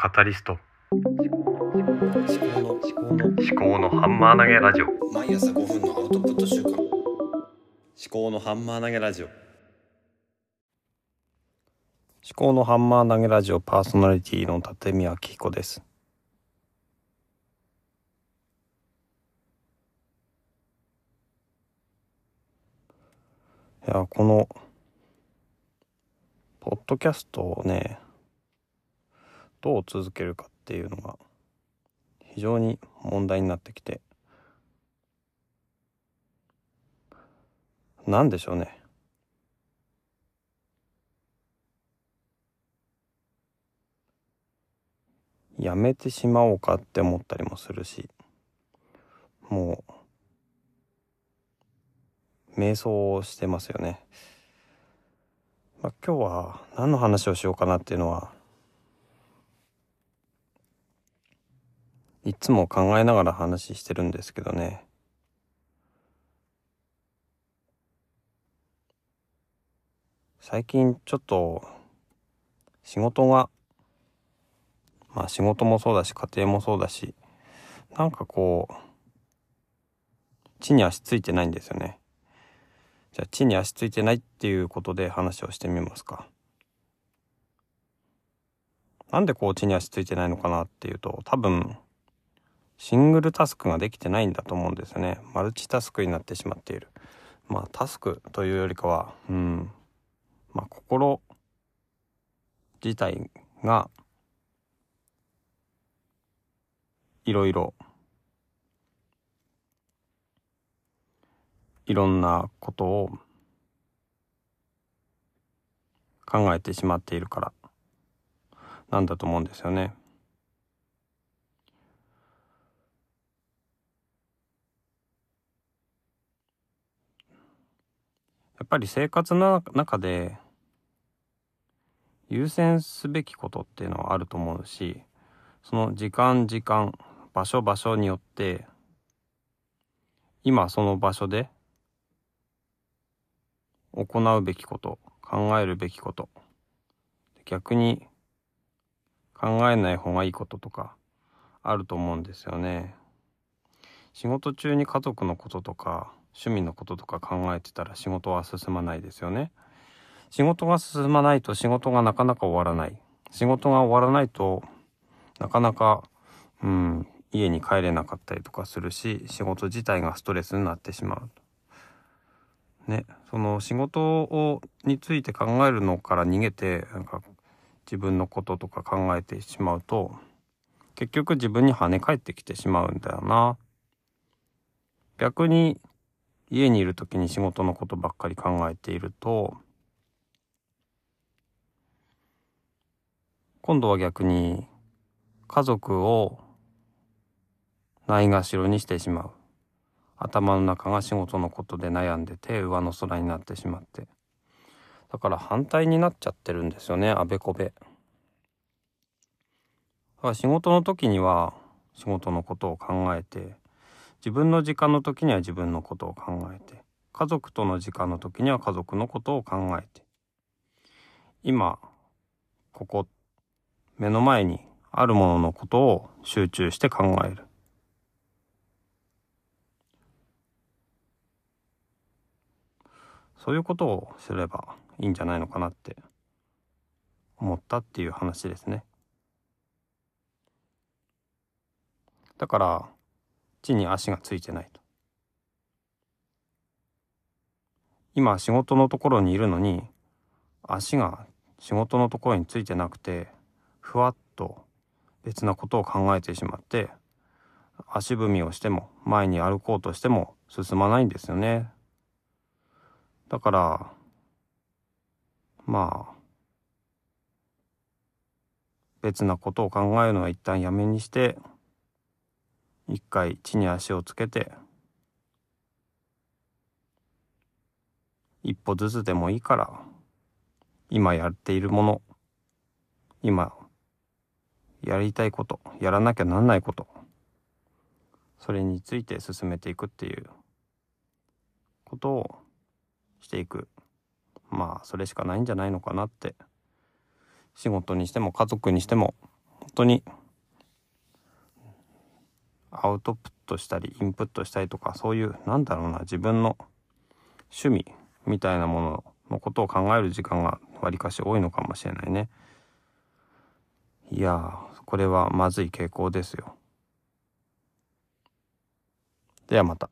カタリスト。思考の思考の思考のハンマー投げラジオ。毎朝5分のアウトプット週間思考のハンマー投げラジオ。思考のハンマー投げラジオパーソナリティの立見明彦です。いやこのポッドキャストをねどう続けるかっていうのが非常に問題になってきて。なんでしょうね。やめてしまおうかって思ったりもするしもう瞑想をしてますよね、まあ、今日は何の話をしようかなっていうのはいつも考えながら話してるんですけどね。最近ちょっと仕事がまあ仕事もそうだし家庭もそうだしなんかこう地に足ついてないんですよね。じゃあ地に足ついてないっていうことで話をしてみますか。なんでこう地に足ついてないのかなっていうと多分シングルタスクができてないんだと思うんですよね。マルチタスクになってしまっている。まあタスクというよりかはうん。まあ心自体がいろいろいろんなことを考えてしまっているからなんだと思うんですよね。やっぱり生活の中で優先すべきことっていうのはあると思うしその時間時間場所場所によって今その場所で行うべきこと考えるべきこと逆に考えない方がいいこととかあると思うんですよね。仕事中に家族のこととか趣味のこととか考えてたら仕事は進まないですよね。仕事が進まないと仕事がなかなか終わらない。仕事が終わらないとなかなか、うん、家に帰れなかったりとかするし、仕事自体がストレスになってしまう。ね、その仕事をについて考えるのから逃げて、なんか自分のこととか考えてしまうと、結局自分に跳ね返ってきてしまうんだよな。逆に家にいる時に仕事のことばっかり考えていると今度は逆に家族をないがしろにしてしまう。頭の中が仕事のことで悩んでて上の空になってしまって。だから反対になっちゃってるんですよねあべこべ。だから仕事の時には仕事のことを考えて自分の時間の時には自分のことを考えて家族との時間の時には家族のことを考えて。今ここ目の前にあるもののことを集中して考える。そういうことをすればいいんじゃないのかなって思ったっていう話ですね。だから地に足がついてないと。今仕事のところにいるのに足が仕事のところについてなくてふわっと別なことを考えてしまって足踏みをしても前に歩こうとしても進まないんですよね。だからまあ別なことを考えるのは一旦やめにして一回地に足をつけて一歩ずつでもいいから今やっているもの今やりたいことやらなきゃなんないことそれについて進めていくっていうことをしていく。まあそれしかないんじゃないのかなって仕事にしても家族にしても本当にアウトプットしたりインプットしたりとかそういうなんだろうな自分の趣味みたいなもののことを考える時間がわりかし多いのかもしれないねいやこれはまずい傾向ですよではまた。